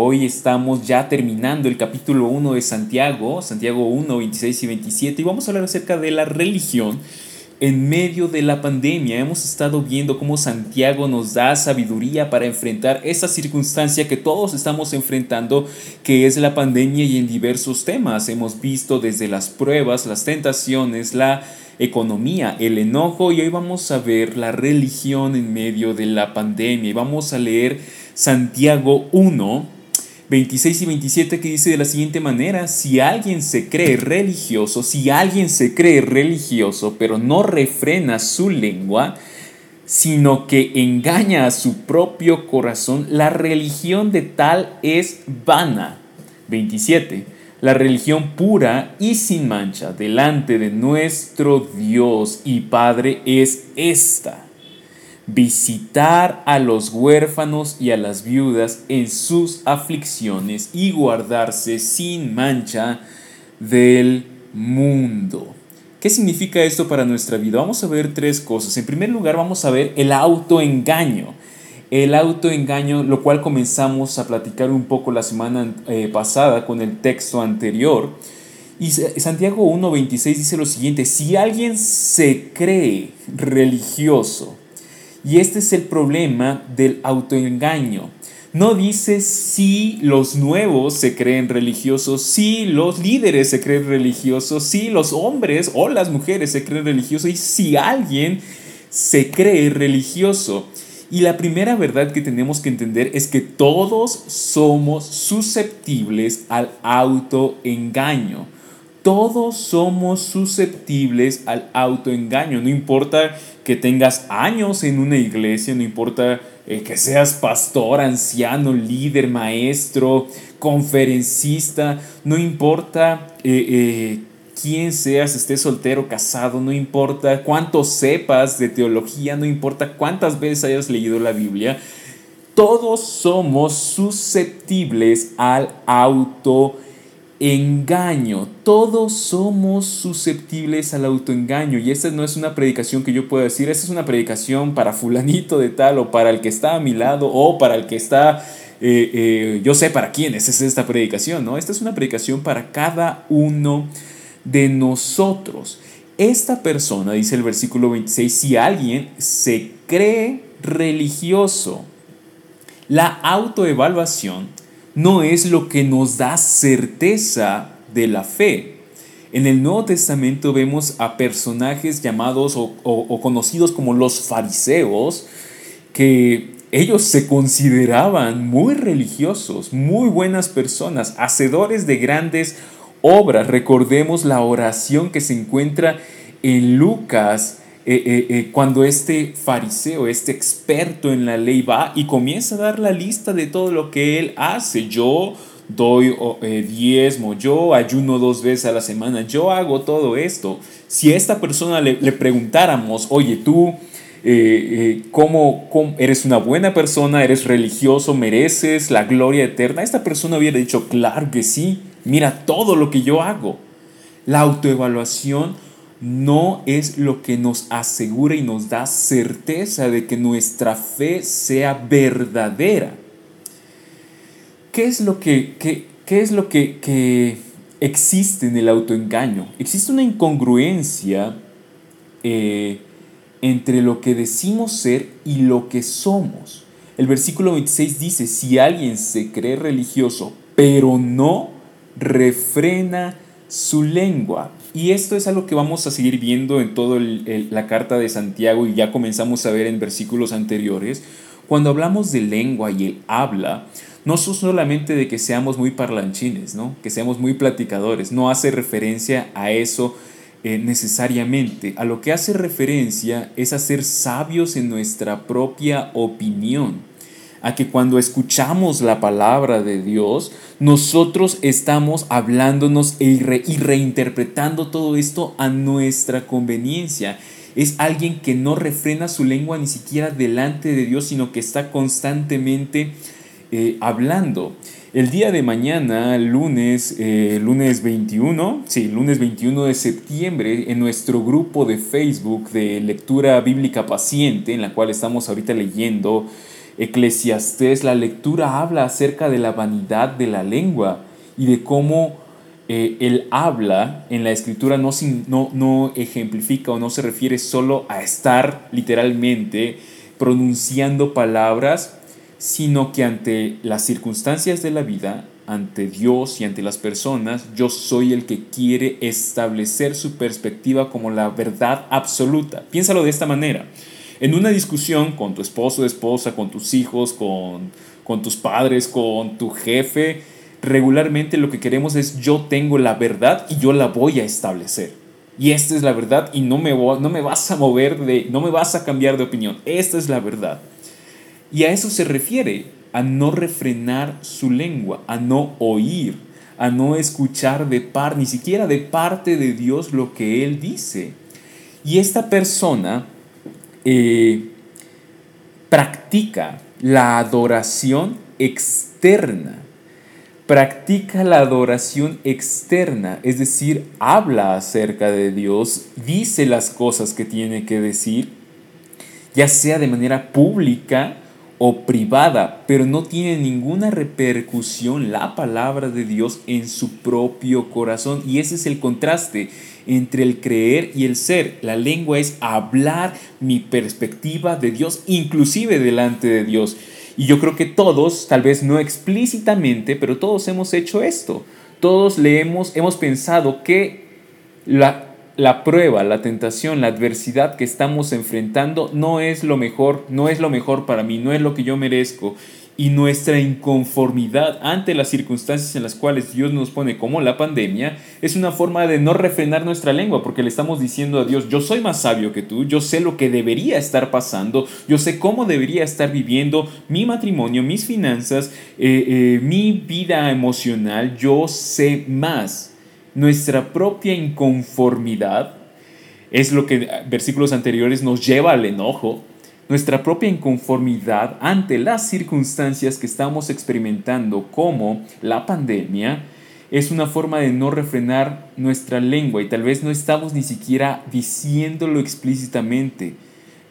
Hoy estamos ya terminando el capítulo 1 de Santiago, Santiago 1, 26 y 27, y vamos a hablar acerca de la religión en medio de la pandemia. Hemos estado viendo cómo Santiago nos da sabiduría para enfrentar esa circunstancia que todos estamos enfrentando, que es la pandemia y en diversos temas. Hemos visto desde las pruebas, las tentaciones, la economía, el enojo, y hoy vamos a ver la religión en medio de la pandemia. Y vamos a leer Santiago 1 26 y 27 que dice de la siguiente manera, si alguien se cree religioso, si alguien se cree religioso, pero no refrena su lengua, sino que engaña a su propio corazón, la religión de tal es vana. 27. La religión pura y sin mancha delante de nuestro Dios y Padre es esta visitar a los huérfanos y a las viudas en sus aflicciones y guardarse sin mancha del mundo. ¿Qué significa esto para nuestra vida? Vamos a ver tres cosas. En primer lugar, vamos a ver el autoengaño. El autoengaño, lo cual comenzamos a platicar un poco la semana eh, pasada con el texto anterior. Y Santiago 1.26 dice lo siguiente, si alguien se cree religioso, y este es el problema del autoengaño. No dice si los nuevos se creen religiosos, si los líderes se creen religiosos, si los hombres o las mujeres se creen religiosos y si alguien se cree religioso. Y la primera verdad que tenemos que entender es que todos somos susceptibles al autoengaño. Todos somos susceptibles al autoengaño. No importa que tengas años en una iglesia, no importa eh, que seas pastor, anciano, líder, maestro, conferencista, no importa eh, eh, quién seas, estés soltero, casado, no importa cuánto sepas de teología, no importa cuántas veces hayas leído la Biblia, todos somos susceptibles al autoengaño engaño. Todos somos susceptibles al autoengaño. Y esta no es una predicación que yo pueda decir, esta es una predicación para fulanito de tal o para el que está a mi lado o para el que está, eh, eh, yo sé para quién es esta predicación, ¿no? Esta es una predicación para cada uno de nosotros. Esta persona, dice el versículo 26, si alguien se cree religioso, la autoevaluación no es lo que nos da certeza de la fe. En el Nuevo Testamento vemos a personajes llamados o, conocidos como los fariseos, que ellos se consideraban muy religiosos, muy buenas personas, hacedores de grandes obras. Recordemos la oración que se encuentra en Lucas eh, eh, eh, cuando este fariseo, este experto en la ley va y comienza a dar la lista de todo lo que él hace. Yo doy diezmo, yo ayuno dos veces a la semana, yo hago todo esto. Si a esta persona le, preguntáramos, oye, tú... ¿cómo, ¿cómo, eres una buena persona, eres religioso, mereces la gloria eterna. Esta persona hubiera dicho, claro que sí, mira todo lo que yo hago. La autoevaluación no es lo que nos asegura y nos da certeza de que nuestra fe sea verdadera. ¿Qué es lo que, qué, es lo que, existe en el autoengaño? Existe una incongruencia eh, entre lo que decimos ser y lo que somos. El versículo 26 dice, si alguien se cree religioso, pero no refrena su lengua, y esto es algo que vamos a seguir viendo en toda la carta de Santiago y ya comenzamos a ver en versículos anteriores. Cuando hablamos de lengua y el habla, no solamente de que seamos muy parlanchines, ¿no? que seamos muy platicadores, no hace referencia a eso eh, necesariamente. A lo que hace referencia es a ser sabios en nuestra propia opinión a que cuando escuchamos la palabra de Dios, nosotros estamos hablándonos e y reinterpretando todo esto a nuestra conveniencia. Es alguien que no refrena su lengua ni siquiera delante de Dios, sino que está constantemente eh, hablando. El día de mañana, lunes, eh, lunes 21, sí, lunes 21 de septiembre, en nuestro grupo de Facebook de lectura bíblica paciente, en la cual estamos ahorita leyendo Eclesiastés, la lectura habla acerca de la vanidad de la lengua y de cómo eh, el habla en la escritura no, no, no ejemplifica o no se refiere solo a estar literalmente pronunciando palabras, sino que ante las circunstancias de la vida, ante Dios y ante las personas, yo soy el que quiere establecer su perspectiva como la verdad absoluta. Piénsalo de esta manera. En una discusión con tu esposo, esposa, con tus hijos, con, con tus padres, con tu jefe, regularmente lo que queremos es yo tengo la verdad y yo la voy a establecer. Y esta es la verdad y no me, no me vas a mover de, no me vas a cambiar de opinión. Esta es la verdad. Y a eso se refiere, a no refrenar su lengua, a no oír, a no escuchar de par, ni siquiera de parte de Dios lo que Él dice. Y esta persona practica la adoración externa practica la adoración externa, es decir, habla acerca de Dios, dice las cosas que tiene que decir, ya sea de manera pública o privada, pero no tiene ninguna repercusión la palabra de Dios en su propio corazón. Y ese es el contraste entre el creer y el ser. La lengua es hablar mi perspectiva de Dios, inclusive delante de Dios. Y yo creo que todos, tal vez no explícitamente, pero todos hemos hecho esto. Todos le hemos, hemos pensado que la, la prueba, la tentación, la adversidad que estamos enfrentando no es lo mejor, no es lo mejor para mí, no es lo que yo merezco y nuestra inconformidad ante las circunstancias en las cuales Dios nos pone como la pandemia es una forma de no refrenar nuestra lengua porque le estamos diciendo a Dios, yo soy más sabio que tú, yo sé lo que debería estar pasando, yo sé cómo debería estar viviendo mi matrimonio, mis finanzas, eh, eh, mi vida emocional, yo sé más. Nuestra propia inconformidad es lo que versículos anteriores nos lleva al enojo, nuestra propia inconformidad ante las circunstancias que estamos experimentando como la pandemia es una forma de no refrenar nuestra lengua y tal vez no estamos ni siquiera diciéndolo explícitamente,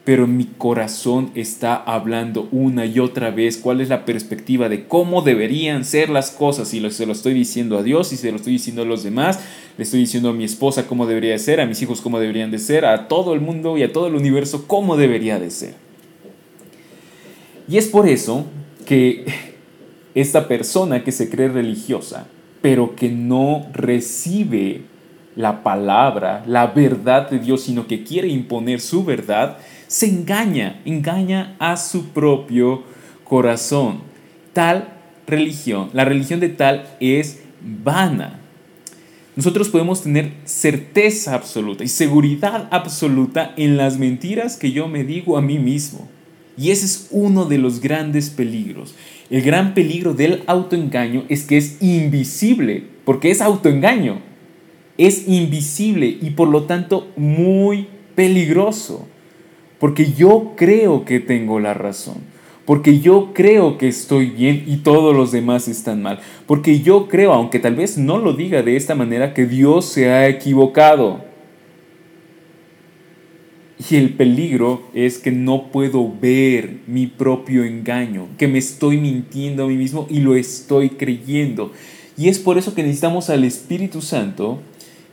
pero mi corazón está hablando una y otra vez cuál es la perspectiva de cómo deberían ser las cosas y se lo estoy diciendo a Dios y se lo estoy diciendo a los demás, le estoy diciendo a mi esposa cómo debería ser, a mis hijos cómo deberían de ser, a todo el mundo y a todo el universo cómo debería de ser. Y es por eso que esta persona que se cree religiosa, pero que no recibe la palabra, la verdad de Dios, sino que quiere imponer su verdad, se engaña, engaña a su propio corazón. Tal religión, la religión de tal es vana. Nosotros podemos tener certeza absoluta y seguridad absoluta en las mentiras que yo me digo a mí mismo. Y ese es uno de los grandes peligros. El gran peligro del autoengaño es que es invisible, porque es autoengaño. Es invisible y por lo tanto muy peligroso. Porque yo creo que tengo la razón. Porque yo creo que estoy bien y todos los demás están mal. Porque yo creo, aunque tal vez no lo diga de esta manera, que Dios se ha equivocado. Y el peligro es que no puedo ver mi propio engaño, que me estoy mintiendo a mí mismo y lo estoy creyendo. Y es por eso que necesitamos al Espíritu Santo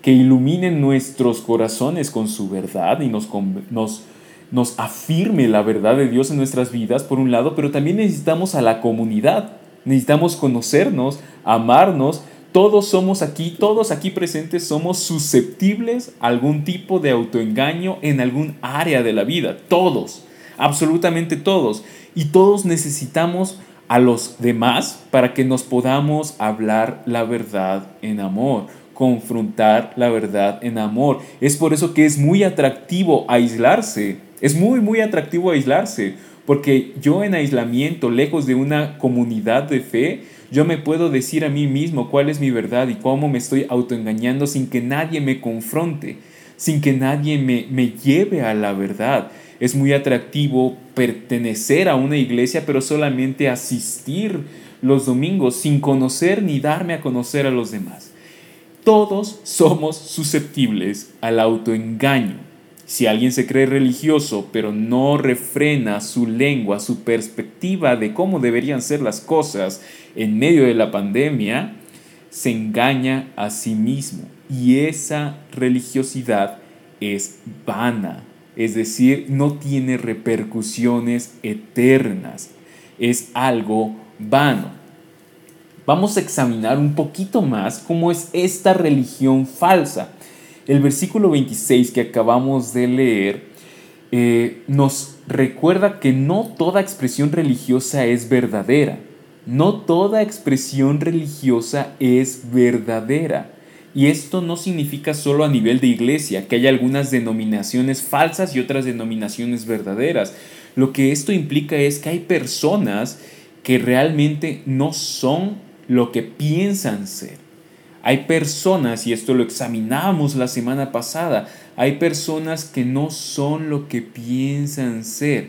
que ilumine nuestros corazones con su verdad y nos, nos, nos afirme la verdad de Dios en nuestras vidas, por un lado, pero también necesitamos a la comunidad. Necesitamos conocernos, amarnos todos somos aquí, todos aquí presentes somos susceptibles a algún tipo de autoengaño en algún área de la vida. Todos, absolutamente todos. Y todos necesitamos a los demás para que nos podamos hablar la verdad en amor, confrontar la verdad en amor. Es por eso que es muy atractivo aislarse. Es muy, muy atractivo aislarse. Porque yo en aislamiento, lejos de una comunidad de fe, yo me puedo decir a mí mismo cuál es mi verdad y cómo me estoy autoengañando sin que nadie me confronte, sin que nadie me, me lleve a la verdad. Es muy atractivo pertenecer a una iglesia, pero solamente asistir los domingos sin conocer ni darme a conocer a los demás. Todos somos susceptibles al autoengaño. Si alguien se cree religioso pero no refrena su lengua, su perspectiva de cómo deberían ser las cosas en medio de la pandemia, se engaña a sí mismo. Y esa religiosidad es vana, es decir, no tiene repercusiones eternas, es algo vano. Vamos a examinar un poquito más cómo es esta religión falsa. El versículo 26 que acabamos de leer eh, nos recuerda que no toda expresión religiosa es verdadera. No toda expresión religiosa es verdadera. Y esto no significa solo a nivel de iglesia, que hay algunas denominaciones falsas y otras denominaciones verdaderas. Lo que esto implica es que hay personas que realmente no son lo que piensan ser. Hay personas, y esto lo examinamos la semana pasada, hay personas que no son lo que piensan ser,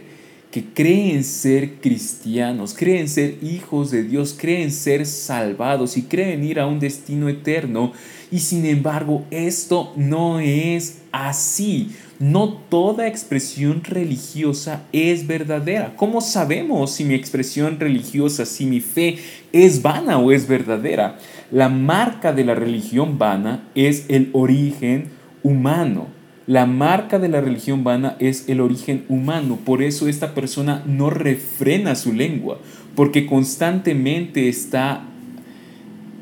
que creen ser cristianos, creen ser hijos de Dios, creen ser salvados y creen ir a un destino eterno. Y sin embargo, esto no es así. No toda expresión religiosa es verdadera. ¿Cómo sabemos si mi expresión religiosa, si mi fe es vana o es verdadera? La marca de la religión vana es el origen humano. La marca de la religión vana es el origen humano. Por eso esta persona no refrena su lengua, porque constantemente está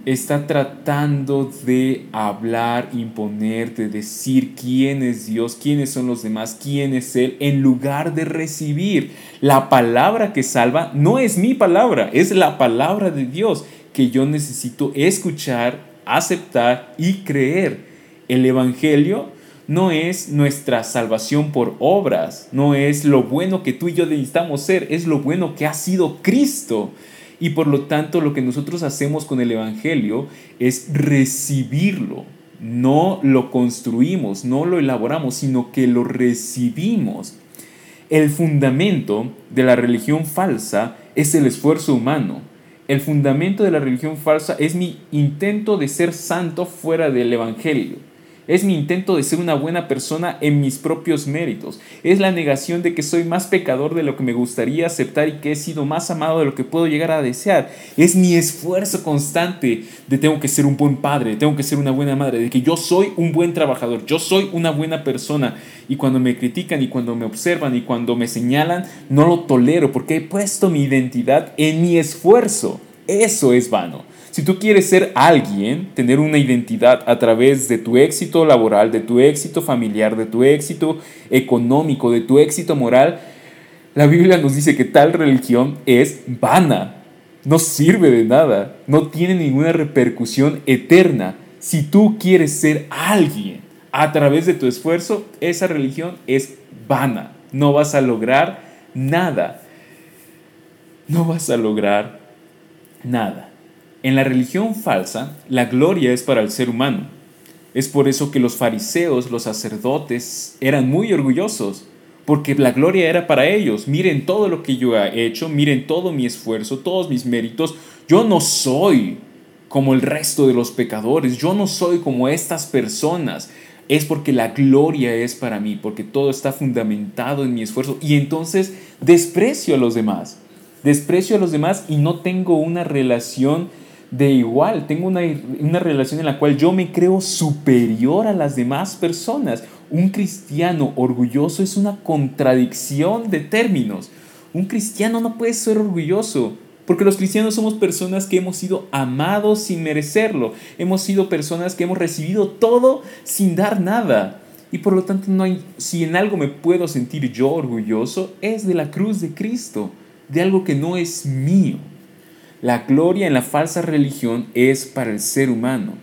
está tratando de hablar, imponer, de decir quién es Dios, quiénes son los demás, quién es Él, en lugar de recibir la palabra que salva. No es mi palabra, es la palabra de Dios que yo necesito escuchar, aceptar y creer. El Evangelio no es nuestra salvación por obras, no es lo bueno que tú y yo necesitamos ser, es lo bueno que ha sido Cristo. Y por lo tanto lo que nosotros hacemos con el Evangelio es recibirlo. No lo construimos, no lo elaboramos, sino que lo recibimos. El fundamento de la religión falsa es el esfuerzo humano el fundamento de la religión falsa es mi intento de ser santo fuera del Evangelio. Es mi intento de ser una buena persona en mis propios méritos. Es la negación de que soy más pecador de lo que me gustaría aceptar y que he sido más amado de lo que puedo llegar a desear. Es mi esfuerzo constante de tengo que ser un buen padre, tengo que ser una buena madre, de que yo soy un buen trabajador, yo soy una buena persona. Y cuando me critican y cuando me observan y cuando me señalan, no lo tolero porque he puesto mi identidad en mi esfuerzo. Eso es vano. Si tú quieres ser alguien, tener una identidad a través de tu éxito laboral, de tu éxito familiar, de tu éxito económico, de tu éxito moral, la Biblia nos dice que tal religión es vana, no sirve de nada, no tiene ninguna repercusión eterna. Si tú quieres ser alguien a través de tu esfuerzo, esa religión es vana. No vas a lograr nada. No vas a lograr nada. En la religión falsa, la gloria es para el ser humano. Es por eso que los fariseos, los sacerdotes, eran muy orgullosos, porque la gloria era para ellos. Miren todo lo que yo he hecho, miren todo mi esfuerzo, todos mis méritos. Yo no soy como el resto de los pecadores, yo no soy como estas personas. Es porque la gloria es para mí, porque todo está fundamentado en mi esfuerzo. Y entonces desprecio a los demás. Desprecio a los demás y no tengo una relación de igual, tengo una, una, relación en la cual yo me creo superior a las demás personas. Un cristiano orgulloso es una contradicción de términos. Un cristiano no puede ser orgulloso, porque los cristianos somos personas que hemos sido amados sin merecerlo. Hemos sido personas que hemos recibido todo sin dar nada. Y por lo tanto, no hay, si en algo me puedo sentir yo orgulloso, es de la cruz de Cristo, de algo que no es mío. La gloria en la falsa religión es para el ser humano.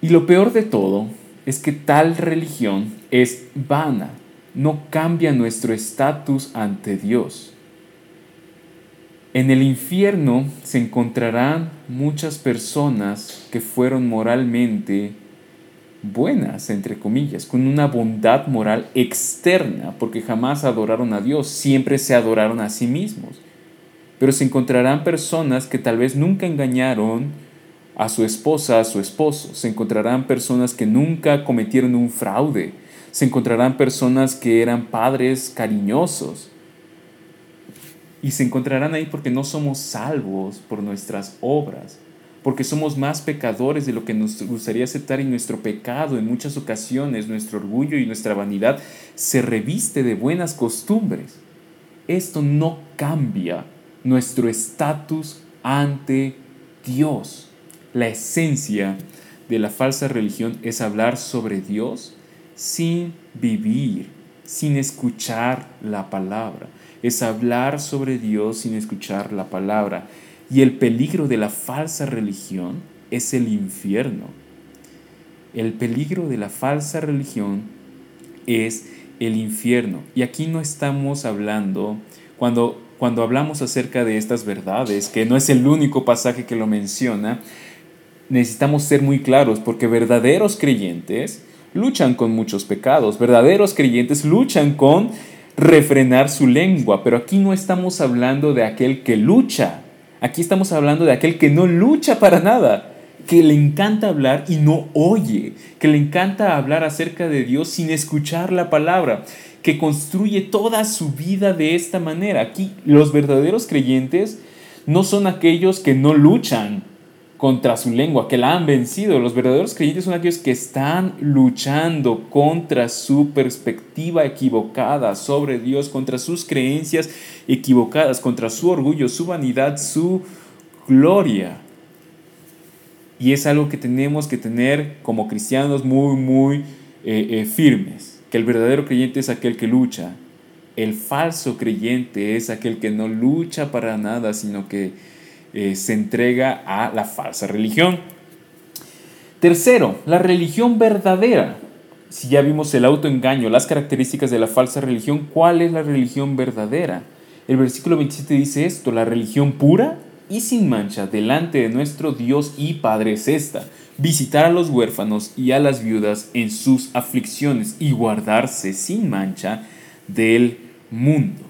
Y lo peor de todo es que tal religión es vana, no cambia nuestro estatus ante Dios. En el infierno se encontrarán muchas personas que fueron moralmente buenas, entre comillas, con una bondad moral externa, porque jamás adoraron a Dios, siempre se adoraron a sí mismos pero se encontrarán personas que tal vez nunca engañaron a su esposa, a su esposo. Se encontrarán personas que nunca cometieron un fraude. Se encontrarán personas que eran padres cariñosos. Y se encontrarán ahí porque no somos salvos por nuestras obras, porque somos más pecadores de lo que nos gustaría aceptar y nuestro pecado en muchas ocasiones, nuestro orgullo y nuestra vanidad se reviste de buenas costumbres. Esto no cambia nuestro estatus ante Dios. La esencia de la falsa religión es hablar sobre Dios sin vivir, sin escuchar la palabra. Es hablar sobre Dios sin escuchar la palabra. Y el peligro de la falsa religión es el infierno. El peligro de la falsa religión es el infierno. Y aquí no estamos hablando, cuando, cuando hablamos acerca de estas verdades, que no es el único pasaje que lo menciona, necesitamos ser muy claros porque verdaderos creyentes luchan con muchos pecados, verdaderos creyentes luchan con refrenar su lengua, pero aquí no estamos hablando de aquel que lucha, aquí estamos hablando de aquel que no lucha para nada, que le encanta hablar y no oye, que le encanta hablar acerca de Dios sin escuchar la palabra, que construye toda su vida de esta manera. Aquí los verdaderos creyentes no son aquellos que no luchan, contra su lengua, que la han vencido. Los verdaderos creyentes son aquellos que están luchando contra su perspectiva equivocada sobre Dios, contra sus creencias equivocadas, contra su orgullo, su vanidad, su gloria. Y es algo que tenemos que tener como cristianos muy, muy eh, eh, firmes, que el verdadero creyente es aquel que lucha. El falso creyente es aquel que no lucha para nada, sino que eh, se entrega a la falsa religión. Tercero, la religión verdadera. Si ya vimos el autoengaño, las características de la falsa religión, ¿cuál es la religión verdadera? El versículo 27 dice esto, la religión pura y sin mancha delante de nuestro Dios y Padre es esta, visitar a los huérfanos y a las viudas en sus aflicciones y guardarse sin mancha del mundo.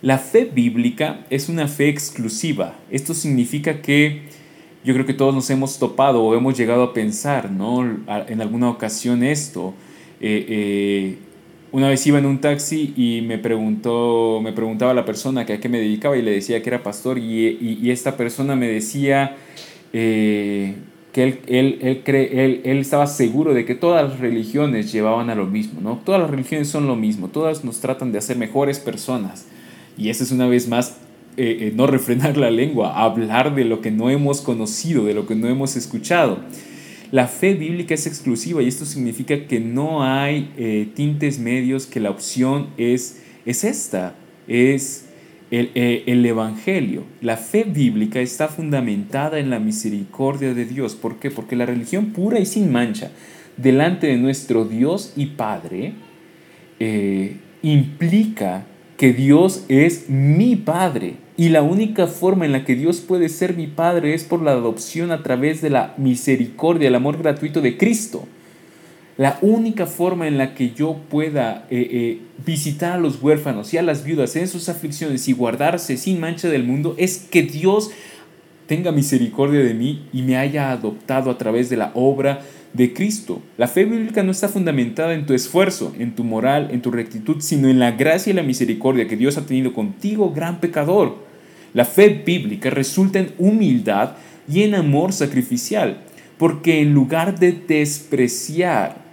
La fe bíblica es una fe exclusiva. Esto significa que yo creo que todos nos hemos topado o hemos llegado a pensar ¿no? en alguna ocasión esto. Eh, eh, una vez iba en un taxi y me preguntó, me preguntaba la persona que a qué me dedicaba y le decía que era pastor y, esta persona me decía eh, que él, él, él, él, él, estaba seguro de que todas las religiones llevaban a lo mismo, ¿no? Todas las religiones son lo mismo, todas nos tratan de hacer mejores personas. Y eso es una vez más eh, eh, no refrenar la lengua, hablar de lo que no hemos conocido, de lo que no hemos escuchado. La fe bíblica es exclusiva y esto significa que no hay eh, tintes medios, que la opción es, es esta, es el, el, Evangelio. La fe bíblica está fundamentada en la misericordia de Dios. ¿Por qué? Porque la religión pura y sin mancha delante de nuestro Dios y Padre implica que Dios es mi Padre. Y la única forma en la que Dios puede ser mi Padre es por la adopción a través de la misericordia, el amor gratuito de Cristo. La única forma en la que yo pueda eh, eh, visitar a los huérfanos y a las viudas en sus aflicciones y guardarse sin mancha del mundo es que Dios tenga misericordia de mí y me haya adoptado a través de la obra de Cristo. La fe bíblica no está fundamentada en tu esfuerzo, en tu moral, en tu rectitud, sino en la gracia y la misericordia que Dios ha tenido contigo, gran pecador. La fe bíblica resulta en humildad y en amor sacrificial, porque en lugar de despreciar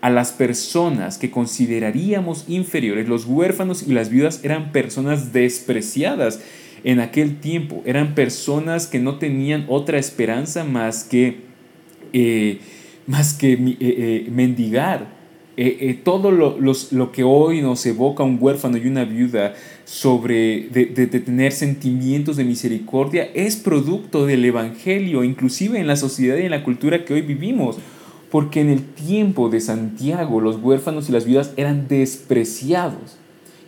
a las personas que consideraríamos inferiores, los huérfanos y las viudas eran personas despreciadas en aquel tiempo, eran personas que no tenían otra esperanza más que eh, más que eh, eh, mendigar. Todo lo, lo, que hoy nos evoca un huérfano y una viuda sobre de, de, tener sentimientos de misericordia es producto del Evangelio, inclusive en la sociedad y en la cultura que hoy vivimos. Porque en el tiempo de Santiago los huérfanos y las viudas eran despreciados.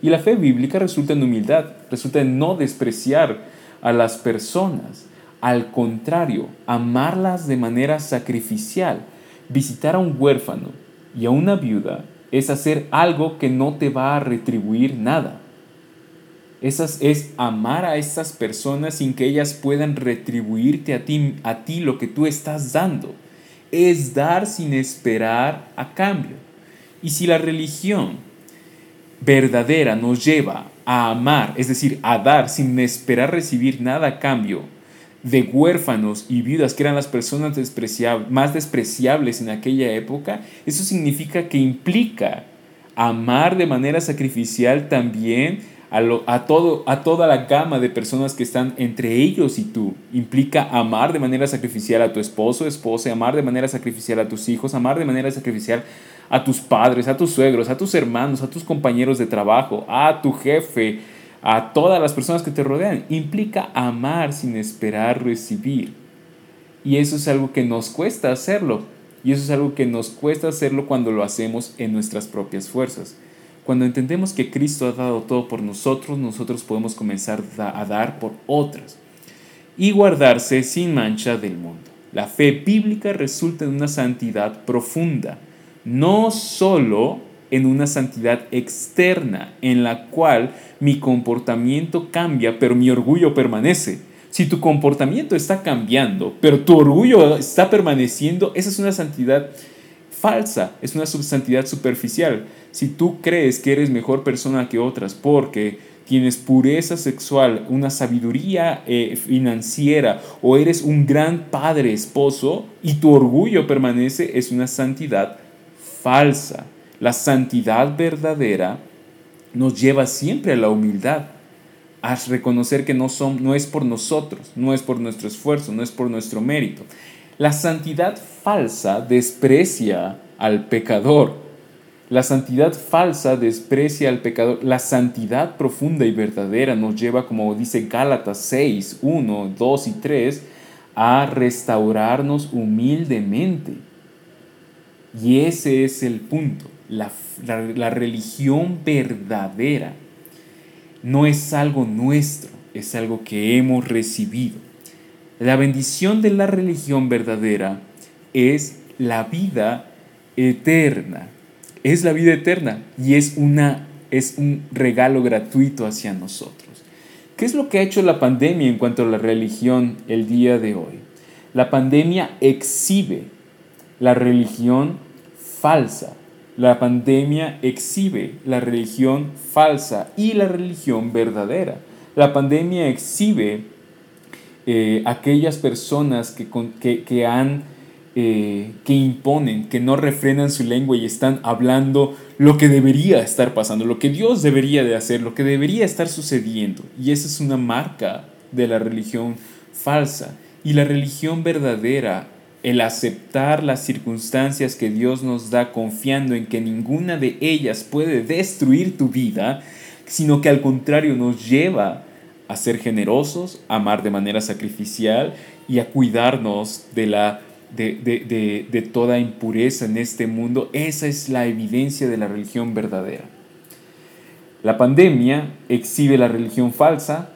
Y la fe bíblica resulta en humildad, resulta en no despreciar a las personas. Al contrario, amarlas de manera sacrificial Visitar a un huérfano y a una viuda es hacer algo que no te va a retribuir nada. Esas es amar a esas personas sin que ellas puedan retribuirte a ti, a ti lo que tú estás dando. Es dar sin esperar a cambio. Y si la religión verdadera nos lleva a amar, es decir, a dar sin esperar recibir nada a cambio, de huérfanos y viudas, que eran las personas más despreciables en aquella época, eso significa que implica amar de manera sacrificial también a, todo, a toda la gama de personas que están entre ellos y tú. Implica amar de manera sacrificial a tu esposo, esposa, amar de manera sacrificial a tus hijos, amar de manera sacrificial a tus padres, a tus suegros, a tus hermanos, a tus compañeros de trabajo, a tu jefe, a todas las personas que te rodean. Implica amar sin esperar recibir. Y eso es algo que nos cuesta hacerlo. Y eso es algo que nos cuesta hacerlo cuando lo hacemos en nuestras propias fuerzas. Cuando entendemos que Cristo ha dado todo por nosotros, nosotros podemos comenzar a dar por otras y guardarse sin mancha del mundo. La fe bíblica resulta en una santidad profunda, no solo en una santidad externa en la cual mi comportamiento cambia, pero mi orgullo permanece. Si tu comportamiento está cambiando, pero tu orgullo está permaneciendo, esa es una santidad falsa, es una santidad superficial. Si tú crees que eres mejor persona que otras porque tienes pureza sexual, una sabiduría eh, financiera o eres un gran padre esposo y tu orgullo permanece, es una santidad falsa. La santidad verdadera nos lleva siempre a la humildad, a reconocer que no, son, no es por nosotros, no es por nuestro esfuerzo, no es por nuestro mérito. La santidad falsa desprecia al pecador la santidad falsa desprecia al pecador. La santidad profunda y verdadera nos lleva, como dice Gálatas 6, 1, 2 y 3, a restaurarnos humildemente. Y ese es el punto. La, la religión verdadera no es algo nuestro, es algo que hemos recibido. La bendición de la religión verdadera es la vida eterna es la vida eterna y es, una, es un regalo gratuito hacia nosotros. ¿Qué es lo que ha hecho la pandemia en cuanto a la religión el día de hoy? La pandemia exhibe la religión falsa. La pandemia exhibe la religión falsa y la religión verdadera. La pandemia exhibe eh, aquellas personas que, que, que han eh, que imponen, que no refrenan su lengua y están hablando lo que debería estar pasando, lo que Dios debería de hacer, lo que debería estar sucediendo. Y esa es una marca de la religión falsa. Y la religión verdadera, el aceptar las circunstancias que Dios nos da confiando en que ninguna de ellas puede destruir tu vida, sino que al contrario nos lleva a ser generosos, a amar de manera sacrificial y a cuidarnos de la de, toda impureza en este mundo, esa es la evidencia de la religión verdadera. La pandemia exhibe la religión falsa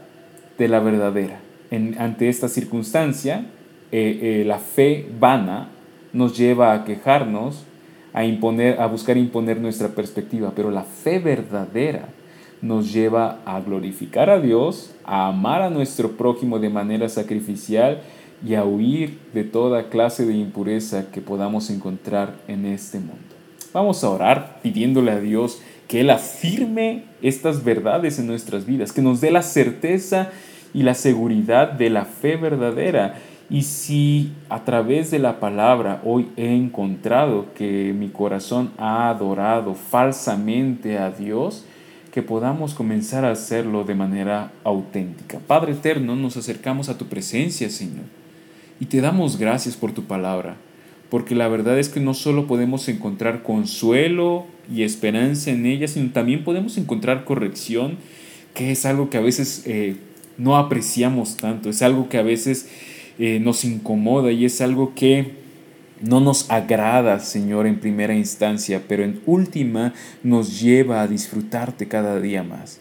de la verdadera. ante esta circunstancia, eh, eh, la fe vana nos lleva a quejarnos, a, imponer, a buscar imponer nuestra perspectiva, pero la fe verdadera nos lleva a glorificar a Dios, a amar a nuestro prójimo de manera sacrificial y a huir de toda clase de impureza que podamos encontrar en este mundo. Vamos a orar pidiéndole a Dios que Él afirme estas verdades en nuestras vidas, que nos dé la certeza y la seguridad de la fe verdadera. Y si a través de la palabra hoy he encontrado que mi corazón ha adorado falsamente a Dios, que podamos comenzar a hacerlo de manera auténtica. Padre eterno, nos acercamos a tu presencia, Señor y te damos gracias por tu palabra, porque la verdad es que no solo podemos encontrar consuelo y esperanza en ella, sino también podemos encontrar corrección, que es algo que a veces eh, no apreciamos tanto, es algo que a veces eh, nos incomoda y es algo que no nos agrada, Señor, en primera instancia, pero en última nos lleva a disfrutarte cada día más.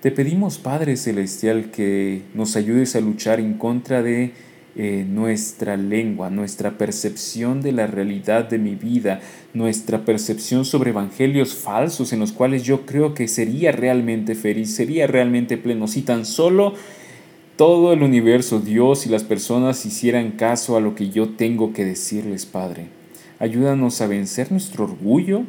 Te pedimos, Padre Celestial, que nos ayudes a luchar en contra de eh, nuestra lengua, nuestra percepción de la realidad de mi vida, nuestra percepción sobre evangelios falsos en los cuales yo creo que sería realmente feliz, sería realmente pleno, si tan solo todo el universo, Dios y las personas hicieran caso a lo que yo tengo que decirles, Padre. Ayúdanos a vencer nuestro orgullo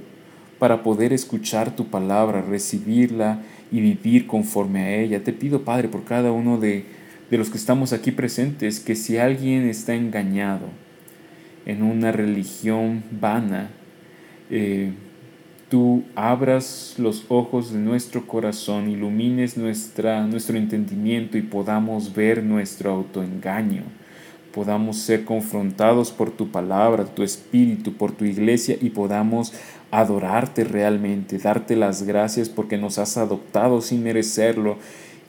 para poder escuchar tu palabra, recibirla y vivir conforme a ella. Te pido, Padre, por cada uno de, los que estamos aquí presentes, que si alguien está engañado en una religión vana, eh, tú abras los ojos de nuestro corazón, ilumines nuestra, nuestro entendimiento y podamos ver nuestro autoengaño, podamos ser confrontados por tu palabra, tu espíritu, por tu iglesia y podamos adorarte realmente, darte las gracias porque nos has adoptado sin merecerlo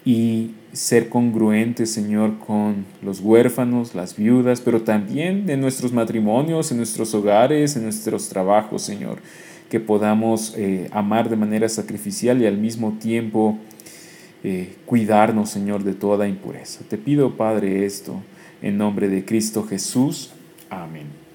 y ser congruentes, Señor, con los huérfanos, las viudas, pero también en nuestros matrimonios, en nuestros hogares, en nuestros trabajos, Señor, que podamos eh, amar de manera sacrificial y al mismo tiempo eh, cuidarnos, Señor, de toda impureza. Te pido, Padre, esto en nombre de Cristo Jesús. Amén.